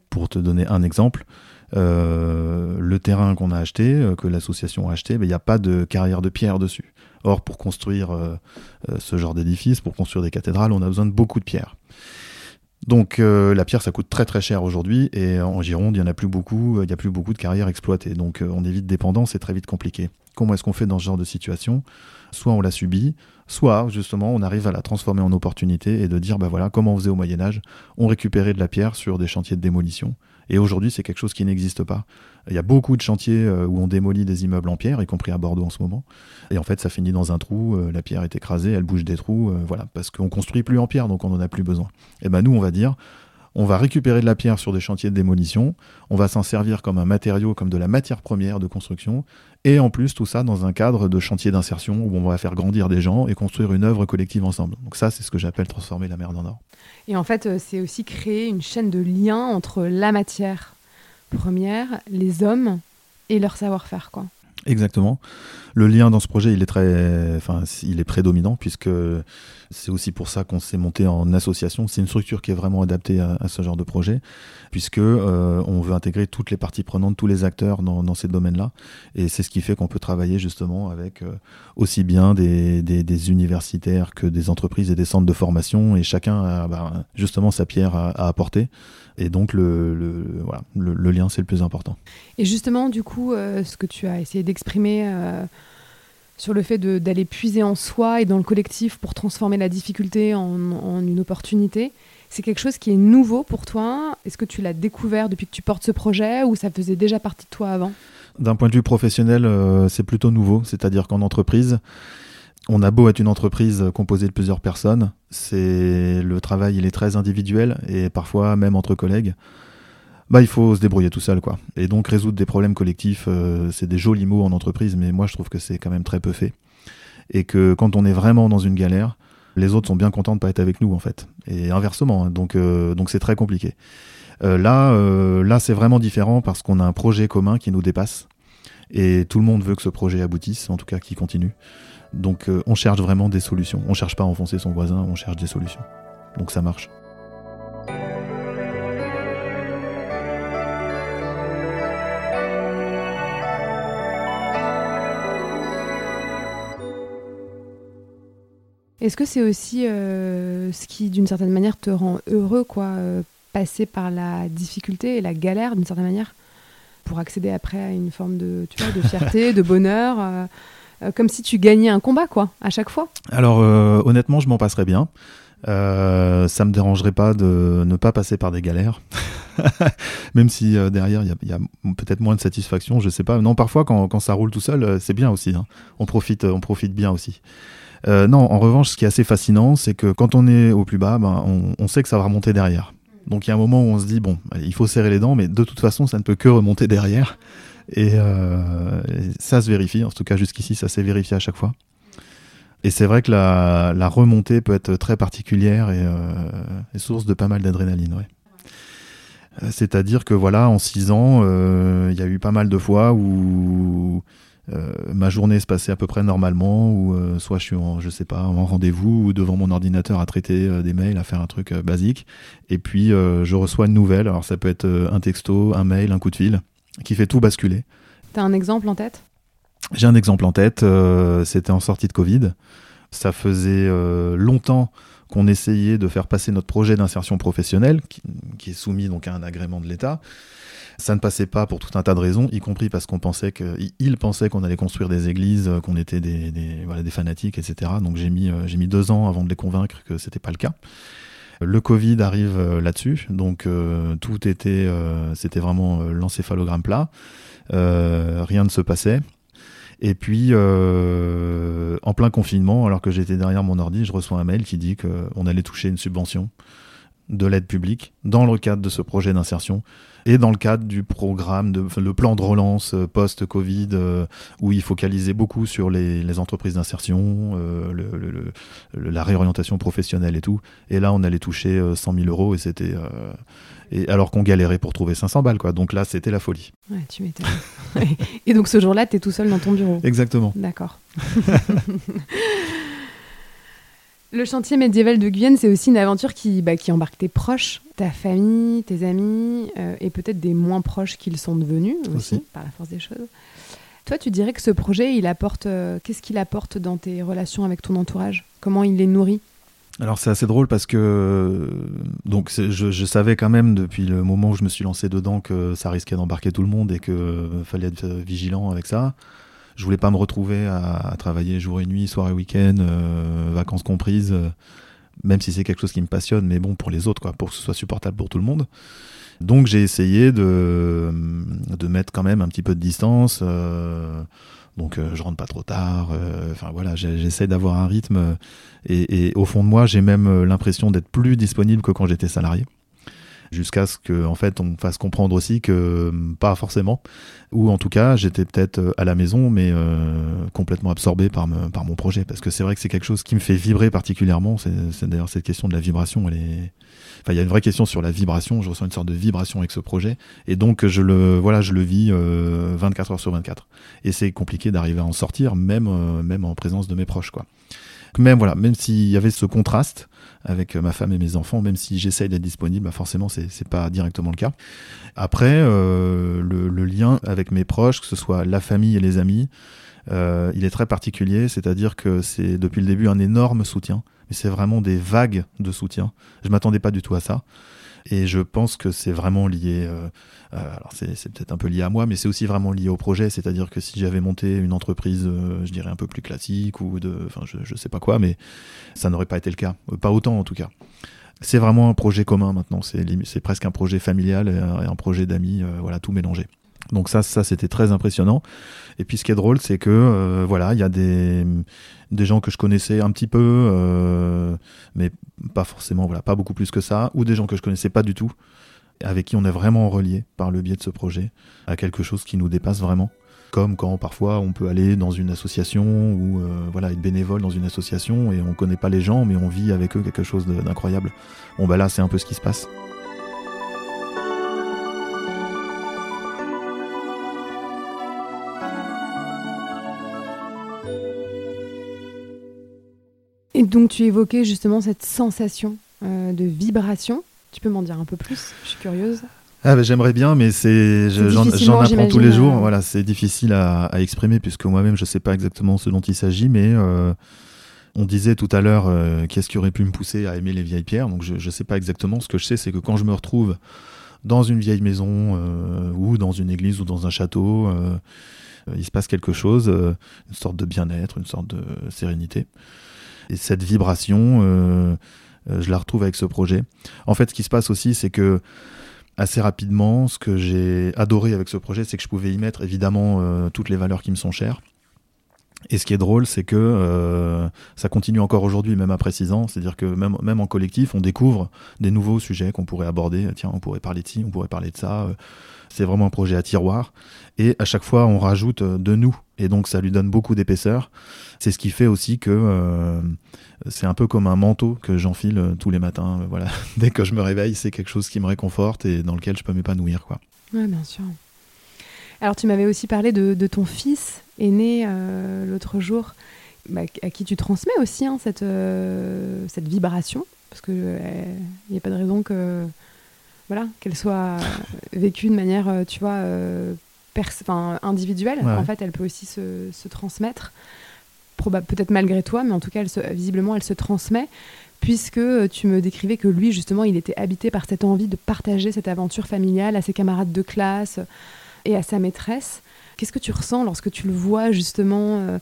Pour te donner un exemple, euh, le terrain qu'on a acheté, euh, que l'association a acheté, ben, il n'y a pas de carrière de pierre dessus. Or, pour construire euh, ce genre d'édifice, pour construire des cathédrales, on a besoin de beaucoup de pierres. Donc la pierre, ça coûte très très cher aujourd'hui et en Gironde, il n'y en a plus beaucoup, il n'y a plus beaucoup de carrières exploitées. Donc on est vite dépendant, c'est très vite compliqué. Comment est-ce qu'on fait dans ce genre de situation? Soit on la subit, soit justement on arrive à la transformer en opportunité et de dire bah voilà comment on faisait au Moyen Âge, on récupérait de la pierre sur des chantiers de démolition et aujourd'hui, c'est quelque chose qui n'existe pas. Il y a beaucoup de chantiers euh, où on démolit des immeubles en pierre, y compris à Bordeaux en ce moment. Et en fait, ça finit dans un trou, euh, la pierre est écrasée, elle bouge des trous, euh, voilà, parce qu'on construit plus en pierre, donc on n'en a plus besoin. Et ben nous, on va dire, on va récupérer de la pierre sur des chantiers de démolition, on va s'en servir comme un matériau, comme de la matière première de construction, et en plus tout ça dans un cadre de chantier d'insertion où on va faire grandir des gens et construire une œuvre collective ensemble. Donc ça, c'est ce que j'appelle transformer la merde en or. Et en fait, c'est aussi créer une chaîne de liens entre la matière première, les hommes et leur savoir-faire, quoi. Exactement. Le lien dans ce projet, il est très, enfin, il est prédominant puisque c'est aussi pour ça qu'on s'est monté en association. C'est une structure qui est vraiment adaptée à, ce genre de projet, puisque euh, on veut intégrer toutes les parties prenantes, tous les acteurs dans, dans ces domaines-là. Et c'est ce qui fait qu'on peut travailler justement avec euh, aussi bien des, des, universitaires que des entreprises et des centres de formation. Et chacun a bah, justement sa pierre à, apporter. Et donc le, le, voilà, le, lien, c'est le plus important. Et justement, du coup, euh, ce que tu as essayé d'exprimer sur le fait d'aller puiser en soi et dans le collectif pour transformer la difficulté en, une opportunité. C'est quelque chose qui est nouveau pour toi Est-ce que tu l'as découvert depuis que tu portes ce projet ou ça faisait déjà partie de toi avant? D'un point de vue professionnel, euh, c'est plutôt nouveau. C'est-à-dire qu'en entreprise, on a beau être une entreprise composée de plusieurs personnes, c'est le travail il est très individuel et parfois même entre collègues bah, il faut se débrouiller tout seul, quoi. Et donc résoudre des problèmes collectifs, euh, c'est des jolis mots en entreprise, mais moi je trouve que c'est quand même très peu fait. Et que quand on est vraiment dans une galère, les autres sont bien contents de pas être avec nous, en fait. Et inversement, hein. donc euh, donc c'est très compliqué. Euh, là, là c'est vraiment différent parce qu'on a un projet commun qui nous dépasse. Et tout le monde veut que ce projet aboutisse, en tout cas qu'il continue. Donc on cherche vraiment des solutions. On cherche pas à enfoncer son voisin, on cherche des solutions. Donc ça marche. Est-ce que c'est aussi euh, ce qui, d'une certaine manière, te rend heureux, quoi, euh, passer par la difficulté et la galère, d'une certaine manière, pour accéder après à une forme de, tu vois, de fierté, de bonheur, euh, comme si tu gagnais un combat, quoi, à chaque fois? Alors, honnêtement, je m'en passerais bien. Euh, ça me dérangerait pas de ne pas passer par des galères, même si derrière il y a, peut-être moins de satisfaction, je sais pas. Non, parfois quand, quand ça roule tout seul, c'est bien aussi. Hein. On profite, on profite bien aussi. Euh, non, en revanche, ce qui est assez fascinant, c'est que quand on est au plus bas, ben, on, sait que ça va remonter derrière. Donc il y a un moment où on se dit, bon, il faut serrer les dents, mais de toute façon, ça ne peut que remonter derrière. Et, euh, ça se vérifie, en tout cas jusqu'ici, ça s'est vérifié à chaque fois. Et c'est vrai que la, remontée peut être très particulière et, euh, source de pas mal d'adrénaline. C'est-à-dire que voilà, en six ans, il y a eu pas mal de fois où ma journée se passait à peu près normalement, ou euh, soit je suis en, je sais pas, en rendez-vous ou devant mon ordinateur à traiter euh, des mails, à faire un truc basique, et puis je reçois une nouvelle. Alors ça peut être un texto, un mail, un coup de fil, qui fait tout basculer. T'as un exemple en tête? J'ai un exemple en tête. C'était en sortie de Covid. Ça faisait longtemps qu'on essayait de faire passer notre projet d'insertion professionnelle, qui, qui, est soumis donc à un agrément de l'État. Ça ne passait pas pour tout un tas de raisons, y compris parce qu'on pensait que, il pensait qu'on allait construire des églises, euh, qu'on était des, des, voilà, des fanatiques, etc. Donc j'ai mis, euh, j'ai mis deux ans avant de les convaincre que c'était pas le cas. Le Covid arrive euh, là-dessus, donc tout était, c'était vraiment l'encéphalogramme plat. rien ne se passait. Et puis, en plein confinement, alors que j'étais derrière mon ordi, je reçois un mail qui dit qu'on allait toucher une subvention de l'aide publique dans le cadre de ce projet d'insertion et dans le cadre du programme, de, le plan de relance euh, post-Covid, euh, où il focalisait beaucoup sur les, entreprises d'insertion, euh, la réorientation professionnelle et tout. Et là, on allait toucher 100 000 euros et c'était. et alors qu'on galérait pour trouver 500 balles, quoi. Donc là, c'était la folie. Ouais, tu m'étonnes. et donc ce jour-là, tu es tout seul dans ton bureau. Exactement. D'accord. Le chantier médiéval de Guyenne, c'est aussi une aventure qui, bah, qui embarque tes proches, ta famille, tes amis, euh, et peut-être des moins proches qu'ils sont devenus aussi, par la force des choses. Toi, tu dirais que ce projet, il apporte, euh, qu'est-ce qu'il apporte dans tes relations avec ton entourage? Comment il les nourrit? Alors c'est assez drôle parce que donc je, je, savais quand même depuis le moment où je me suis lancé dedans que ça risquait d'embarquer tout le monde et qu'il fallait être vigilant avec ça je voulais pas me retrouver à, travailler jour et nuit, soir et week-end, euh, vacances comprises, euh, même si c'est quelque chose qui me passionne, mais bon, pour les autres, quoi, pour que ce soit supportable pour tout le monde. Donc j'ai essayé de, de mettre quand même un petit peu de distance. Euh, donc je rentre pas trop tard. Enfin voilà, j'essaie d'avoir un rythme. Et, au fond de moi, j'ai même l'impression d'être plus disponible que quand j'étais salarié. Jusqu'à ce que en fait on me fasse comprendre aussi que pas forcément. Ou en tout cas j'étais peut-être euh, à la maison mais euh, complètement absorbé par, par mon projet. Parce que c'est vrai que c'est quelque chose qui me fait vibrer particulièrement. C'est d'ailleurs cette question de la vibration elle est enfin il y a une vraie question sur la vibration. Je ressens une sorte de vibration avec ce projet. Et donc je le voilà je le vis 24 euh, heures sur 24 et c'est compliqué d'arriver à en sortir même même en présence de mes proches quoi. Même voilà même s'il y avait ce contraste avec ma femme et mes enfants, même si j'essaye d'être disponible, bah forcément c'est pas directement le cas. Après, euh, le, lien avec mes proches, que ce soit la famille et les amis, euh, il est très particulier, c'est-à-dire que c'est depuis le début un énorme soutien, mais c'est vraiment des vagues de soutien. Je m'attendais pas du tout à ça. Et je pense que c'est vraiment lié, euh, euh, alors c'est, peut-être un peu lié à moi, mais c'est aussi vraiment lié au projet. C'est-à-dire que si j'avais monté une entreprise, euh, je dirais un peu plus classique ou de, enfin je, je sais pas quoi, mais ça n'aurait pas été le cas, pas autant en tout cas. C'est vraiment un projet commun maintenant. C'est, c'est presque un projet familial et un, projet d'amis, voilà tout mélangé. Donc ça, c'était très impressionnant. Et puis ce qui est drôle, c'est que euh, voilà, il y a des, des gens que je connaissais un petit peu, euh, mais pas forcément, voilà, pas beaucoup plus que ça, ou des gens que je connaissais pas du tout, avec qui on est vraiment relié par le biais de ce projet à quelque chose qui nous dépasse vraiment. Comme quand parfois on peut aller dans une association ou euh, voilà être bénévole dans une association et on connaît pas les gens, mais on vit avec eux quelque chose d'incroyable. Bon bah là c'est un peu ce qui se passe. Et donc tu évoquais justement cette sensation euh, de vibration. Tu peux m'en dire un peu plus? Je suis curieuse. Ah bah, j'aimerais bien, mais c'est j'en apprends tous les jours. Euh. Voilà, c'est difficile à, exprimer puisque moi-même je sais pas exactement ce dont il s'agit, mais euh, on disait tout à l'heure qu'est-ce qui aurait pu me pousser à aimer les vieilles pierres. Donc je, ne sais pas exactement. Ce que je sais, c'est que quand je me retrouve dans une vieille maison ou dans une église ou dans un château, il se passe quelque chose, une sorte de bien-être, une sorte de sérénité. Et cette vibration, euh, euh, je la retrouve avec ce projet. En fait, ce qui se passe aussi, c'est que assez rapidement, ce que j'ai adoré avec ce projet, c'est que je pouvais y mettre évidemment euh, toutes les valeurs qui me sont chères. Et ce qui est drôle, c'est que ça continue encore aujourd'hui, même après six ans. C'est-à-dire que même, même en collectif, on découvre des nouveaux sujets qu'on pourrait aborder. Tiens, on pourrait parler de ci, on pourrait parler de ça. C'est vraiment un projet à tiroir. Et à chaque fois, on rajoute de nous. Et donc, ça lui donne beaucoup d'épaisseur. C'est ce qui fait aussi que euh, c'est un peu comme un manteau que j'enfile euh, tous les matins. Euh, voilà, dès que je me réveille, c'est quelque chose qui me réconforte et dans lequel je peux m'épanouir, quoi. Ouais, bien sûr. Alors, tu m'avais aussi parlé de, ton fils aîné l'autre jour, bah, à qui tu transmets aussi hein, cette, cette vibration, parce qu'il n'y a pas de raison que voilà qu'elle soit vécue de manière, tu vois, individuelle. En fait, elle peut aussi se, se transmettre peut-être malgré toi, mais en tout cas, visiblement, elle se transmet, puisque euh, tu me décrivais que lui, justement, il était habité par cette envie de partager cette aventure familiale à ses camarades de classe et à sa maîtresse. Qu'est-ce que tu ressens lorsque tu le vois, justement, euh,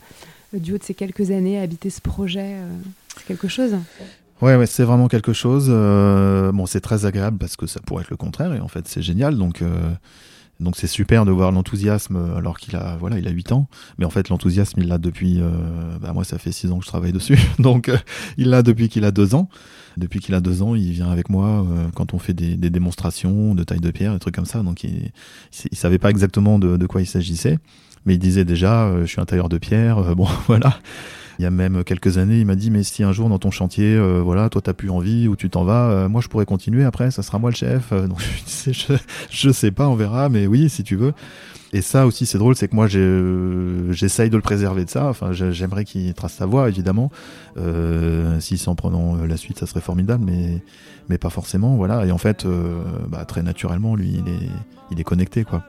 du haut de ces quelques années, habiter ce projet euh, C'est quelque chose? Ouais, ouais c'est vraiment quelque chose. bon, c'est très agréable parce que ça pourrait être le contraire et en fait, c'est génial. Donc, donc c'est super de voir l'enthousiasme euh, alors qu'il a voilà il a 8 ans mais en fait l'enthousiasme il l'a depuis euh, bah moi ça fait 6 ans que je travaille dessus donc euh, il l'a depuis qu'il a 2 ans depuis qu'il a 2 ans il vient avec moi quand on fait des, démonstrations de taille de pierre des trucs comme ça donc il, il, savait pas exactement de, de quoi il s'agissait mais il disait déjà je suis un tailleur de pierre bon voilà il y a même quelques années, il m'a dit mais si un jour dans ton chantier, euh, voilà, toi t'as plus envie ou tu t'en vas, euh, moi je pourrais continuer après, ça sera moi le chef. Euh, donc je, sais pas, on verra, mais oui si tu veux. Et ça aussi c'est drôle, c'est que moi j'essaye de le préserver de ça. Enfin j'aimerais qu'il trace sa voie évidemment. si s'en prenant la suite, ça serait formidable, mais mais pas forcément, voilà. Et en fait, bah, très naturellement, lui il est il est connecté quoi.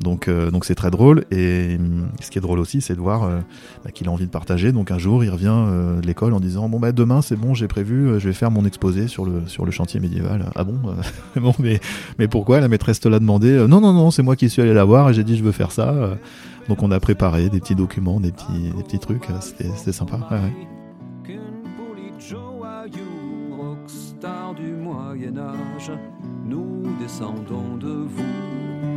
Donc euh, donc c'est très drôle et hum, ce qui est drôle aussi c'est de voir euh, bah, qu'il a envie de partager. Donc un jour il revient euh, de l'école en disant bon bah demain c'est bon j'ai prévu je vais faire mon exposé sur le sur le chantier médiéval. Ah bon bon mais mais pourquoi la maîtresse te l'a demandé Non non non c'est moi qui suis allé la voir et j'ai dit je veux faire ça. Donc on a préparé des petits documents, des petits des petits trucs. C'était sympa. Ouais, ouais. nous descendons de vous.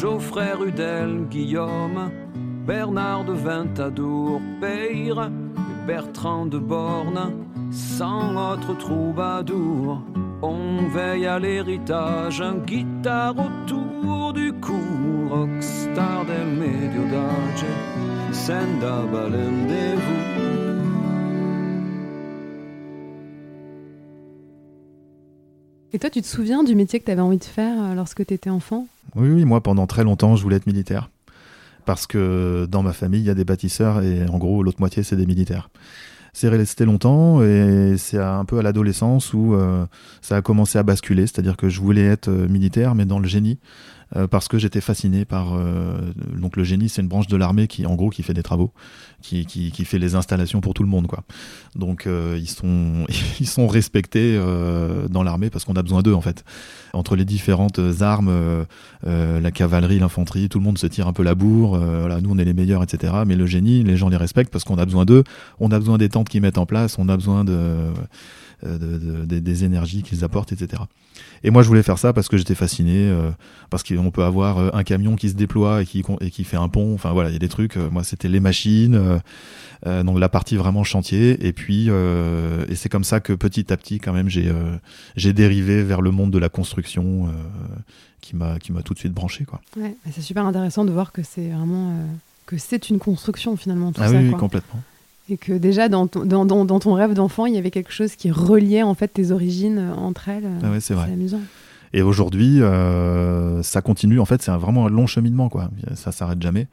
Geoffrey Rudel, Guillaume, Bernard de Ventadour, Peyre, Bertrand de Borne, sans autre troubadour. On veille à l'héritage, un guitare autour du cou, rockstar del medio d'âge, senda balendez-vous. Et toi, tu te souviens du métier que tu avais envie de faire euh, lorsque tu étais enfant? Oui, oui, moi pendant très longtemps, je voulais être militaire. Parce que dans ma famille, il y a des bâtisseurs et en gros, l'autre moitié, c'est des militaires. C'est resté longtemps et c'est un peu à l'adolescence où euh, ça a commencé à basculer, c'est-à-dire que je voulais être euh, militaire, mais dans le génie. Euh, parce que j'étais fasciné par euh, donc le génie c'est une branche de l'armée qui en gros qui fait des travaux qui, qui, qui, fait les installations pour tout le monde quoi. Donc euh, ils sont ils sont respectés dans l'armée parce qu'on a besoin d'eux en fait. Entre les différentes armes la cavalerie l'infanterie tout le monde se tire un peu la bourre voilà nous on est les meilleurs etc mais le génie les gens les respectent parce qu'on a besoin d'eux. On a besoin des tentes qu'ils mettent en place. On a besoin de euh, de, des énergies qu'ils apportent, etc. Et moi, je voulais faire ça parce que j'étais fasciné, euh, parce qu'on peut avoir euh, un camion qui se déploie et qui, et qui fait un pont. Enfin voilà, il y a des trucs. moi, c'était les machines, donc la partie vraiment chantier. Et puis, et c'est comme ça que petit à petit, quand même, j'ai j'ai dérivé vers le monde de la construction qui m'a qui m'a tout de suite branché, quoi. Ouais, c'est super intéressant de voir que c'est vraiment que c'est une construction finalement tout ah ça. Oui, complètement et que déjà dans ton, dans, dans, ton rêve d'enfant, il y avait quelque chose qui reliait en fait tes origines euh, entre elles. Ah ouais, c'est vrai. amusant. Et aujourd'hui, euh, ça continue. En fait, c'est vraiment un long cheminement, quoi. Ça s'arrête jamais.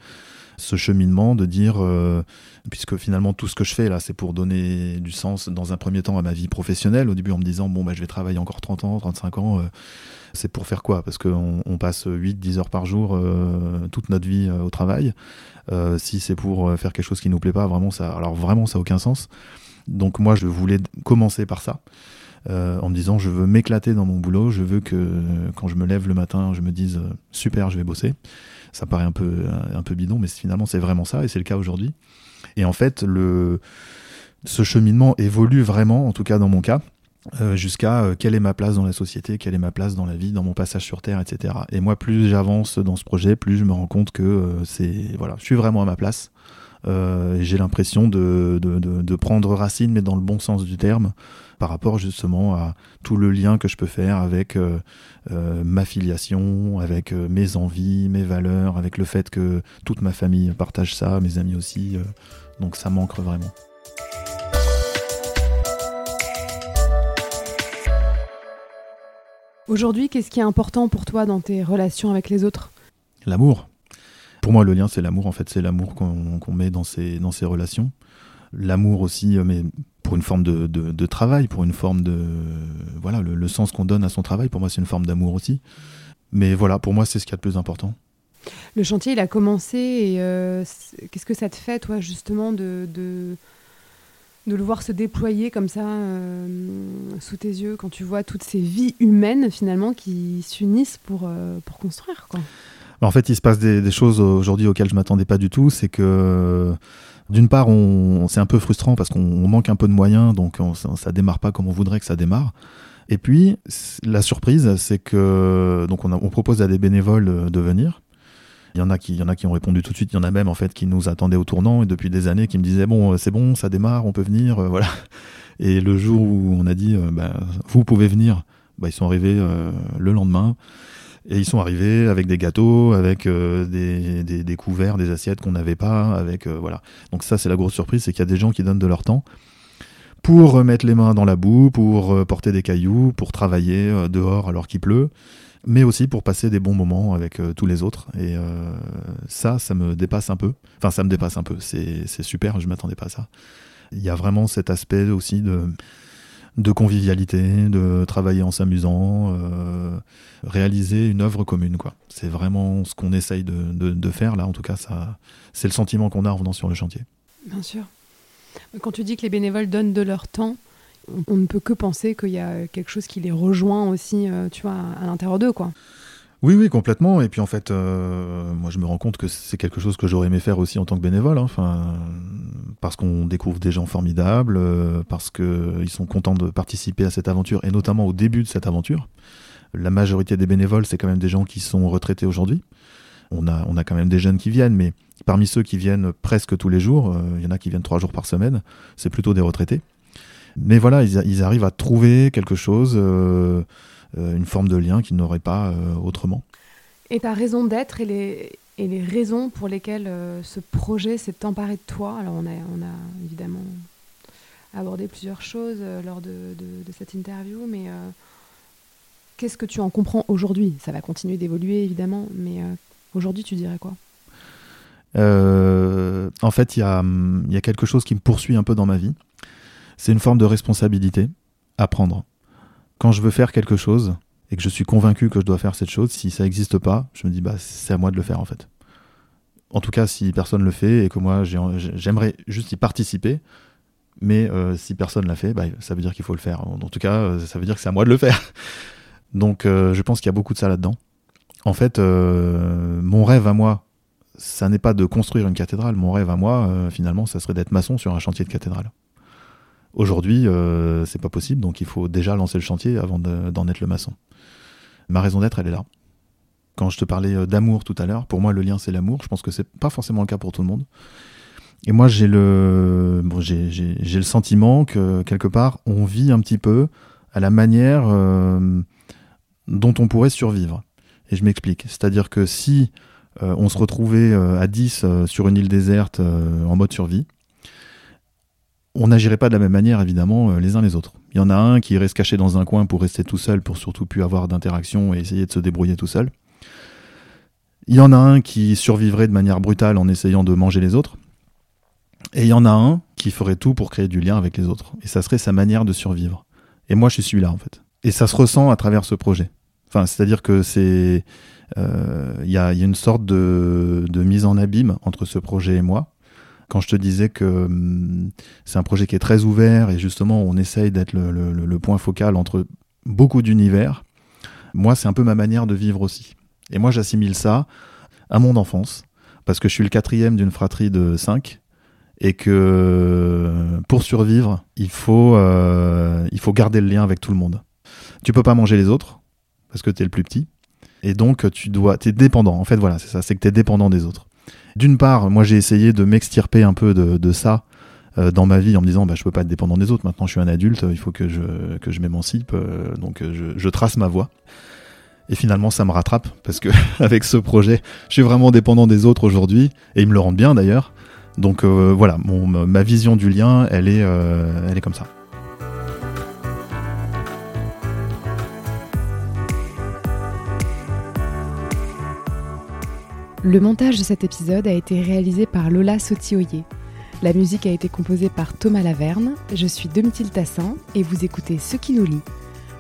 Ce cheminement de dire, euh, puisque finalement tout ce que je fais là, c'est pour donner du sens dans un premier temps à ma vie professionnelle. Au début, en me disant, bon, bah, je vais travailler encore 30 ans, 35 ans. C'est pour faire quoi? Parce qu'on on passe 8-10 heures par jour toute notre vie au travail. Euh, si c'est pour euh, faire quelque chose qui nous plaît pas, vraiment ça, alors vraiment ça a aucun sens. Donc moi je voulais commencer par ça. Euh, en me disant je veux m'éclater dans mon boulot, je veux que quand je me lève le matin, je me dise super, je vais bosser. Ça paraît un peu, bidon, mais finalement c'est vraiment ça et c'est le cas aujourd'hui. Et en fait, ce cheminement évolue vraiment, en tout cas dans mon cas, euh, jusqu'à euh, quelle est ma place dans la société, quelle est ma place dans la vie, dans mon passage sur Terre, etc. Et moi, plus j'avance dans ce projet, plus je me rends compte que euh, c'est voilà, je suis vraiment à ma place. j'ai l'impression de, de, de, prendre racine, mais dans le bon sens du terme, par rapport justement à tout le lien que je peux faire avec ma filiation, avec mes envies, mes valeurs, avec le fait que toute ma famille partage ça, mes amis aussi. donc ça manque vraiment. Aujourd'hui, qu'est-ce qui est important pour toi dans tes relations avec les autres? L'amour. Pour moi, le lien, c'est l'amour. En fait, c'est l'amour qu'on met dans ces, dans ces relations. L'amour aussi, euh, mais pour une forme de, de, travail, pour une forme de. Voilà, le, sens qu'on donne à son travail, pour moi, c'est une forme d'amour aussi. Mais voilà, pour moi, c'est ce qui est le plus important. Le chantier, il a commencé et euh, qu'est-ce que ça te fait, toi, justement, de, de de le voir se déployer comme ça euh, sous tes yeux quand tu vois toutes ces vies humaines finalement qui s'unissent pour, euh, pour construire quoi. En fait, il se passe des, choses aujourd'hui auxquelles je m'attendais pas du tout. C'est que d'une part, on, c'est un peu frustrant parce qu'on manque un peu de moyens, donc ça, démarre pas comme on voudrait que ça démarre. Et puis, la surprise, c'est que donc on, on propose à des bénévoles de venir. Il y en a qui, ont répondu tout de suite. Il y en a même en fait qui nous attendaient au tournant et depuis des années qui me disaient bon, euh, c'est bon, ça démarre, on peut venir, euh, voilà. Et le jour où on a dit euh, bah, vous pouvez venir, bah, ils sont arrivés le lendemain. Et ils sont arrivés avec des gâteaux, avec des, des, couverts, des assiettes qu'on n'avait pas, avec voilà. Donc ça c'est la grosse surprise, c'est qu'il y a des gens qui donnent de leur temps pour mettre les mains dans la boue, pour porter des cailloux, pour travailler dehors alors qu'il pleut mais aussi pour passer des bons moments avec euh, tous les autres. Et euh, ça, ça me dépasse un peu. Enfin, ça me dépasse un peu. C'est super, je m'attendais pas à ça. Il y a vraiment cet aspect aussi de, de convivialité, de travailler en s'amusant, euh, réaliser une œuvre commune. C'est vraiment ce qu'on essaye de, de, de, faire là. En tout cas, c'est le sentiment qu'on a en venant sur le chantier. Bien sûr. Quand tu dis que les bénévoles donnent de leur temps, on ne peut que penser qu'il y a quelque chose qui les rejoint aussi, euh, tu vois, à l'intérieur d'eux, quoi. Oui, oui, complètement. Et puis en fait, euh, moi je me rends compte que c'est quelque chose que j'aurais aimé faire aussi en tant que bénévole. Hein. Enfin, parce qu'on découvre des gens formidables, euh, parce qu'ils sont contents de participer à cette aventure, et notamment au début de cette aventure. La majorité des bénévoles, c'est quand même des gens qui sont retraités aujourd'hui. On a, on a quand même des jeunes qui viennent, mais parmi ceux qui viennent presque tous les jours, il y en a qui viennent trois jours par semaine, c'est plutôt des retraités. Mais voilà, ils, arrivent à trouver quelque chose, une forme de lien qu'ils n'auraient pas autrement. Et ta raison d'être et les, et les raisons pour lesquelles ce projet s'est emparé de toi? Alors on a, on a évidemment abordé plusieurs choses lors de, de, cette interview, mais qu'est-ce que tu en comprends aujourd'hui? Ça va continuer d'évoluer évidemment, mais aujourd'hui tu dirais quoi? Euh, en fait, il y a, quelque chose qui me poursuit un peu dans ma vie. C'est une forme de responsabilité à prendre. Quand je veux faire quelque chose et que je suis convaincu que je dois faire cette chose, si ça n'existe pas, je me dis bah c'est à moi de le faire en fait. En tout cas, si personne le fait et que moi j'aimerais juste y participer, mais euh, si personne l'a fait, bah, ça veut dire qu'il faut le faire. En tout cas, euh, ça veut dire que c'est à moi de le faire. Donc, je pense qu'il y a beaucoup de ça là-dedans. En fait, mon rêve à moi, ça n'est pas de construire une cathédrale. Mon rêve à moi, euh, finalement, ça serait d'être maçon sur un chantier de cathédrale. Aujourd'hui, euh, c'est pas possible, donc il faut déjà lancer le chantier avant d'en être le maçon. Ma raison d'être, elle est là. Quand je te parlais euh, d'amour tout à l'heure, pour moi, le lien, c'est l'amour. Je pense que c'est pas forcément le cas pour tout le monde. Et moi, j'ai le, bon, j'ai, le sentiment que quelque part, on vit un petit peu à la manière dont on pourrait survivre. Et je m'explique. C'est-à-dire que si euh, on se retrouvait euh, à 10 euh, sur une île déserte en mode survie. On n'agirait pas de la même manière, évidemment, les uns les autres. Il y en a un qui reste caché dans un coin pour rester tout seul, pour surtout plus avoir d'interaction et essayer de se débrouiller tout seul. Il y en a un qui survivrait de manière brutale en essayant de manger les autres. Et il y en a un qui ferait tout pour créer du lien avec les autres. Et ça serait sa manière de survivre. Et moi, je suis celui-là, en fait. Et ça se ressent à travers ce projet. Enfin, c'est-à-dire que c'est il euh, y, a, une sorte de, mise en abîme entre ce projet et moi. Quand je te disais que hum, c'est un projet qui est très ouvert et justement on essaye d'être le, point focal entre beaucoup d'univers, moi c'est un peu ma manière de vivre aussi. Et moi j'assimile ça à mon enfance, parce que je suis le quatrième d'une fratrie de cinq, et que pour survivre, il faut, euh, il faut garder le lien avec tout le monde. Tu peux pas manger les autres, parce que tu es le plus petit, et donc, tu dois, es dépendant. En fait, voilà, c'est ça, c'est que tu es dépendant des autres. D'une part, moi, j'ai essayé de m'extirper un peu de, ça euh, dans ma vie en me disant, bah, je peux pas être dépendant des autres. Maintenant, je suis un adulte, il faut que je, m'émancipe. Euh, donc, euh, je, trace ma voie. Et finalement, ça me rattrape parce que avec ce projet, je suis vraiment dépendant des autres aujourd'hui et ils me le rendent bien d'ailleurs. Donc voilà, ma vision du lien, elle est, elle est comme ça. Le montage de cet épisode a été réalisé par Lola Sotioyer. La musique a été composée par Thomas Laverne. Je suis Domitil Tassin et vous écoutez Ce qui nous lie,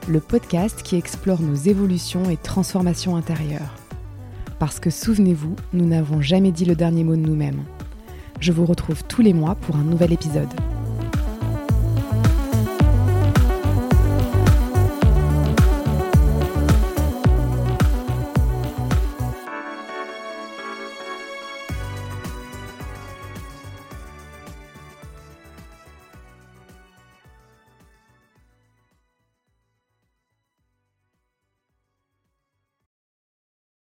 le podcast qui explore nos évolutions et transformations intérieures. Parce que souvenez-vous, nous n'avons jamais dit le dernier mot de nous-mêmes. Je vous retrouve tous les mois pour un nouvel épisode.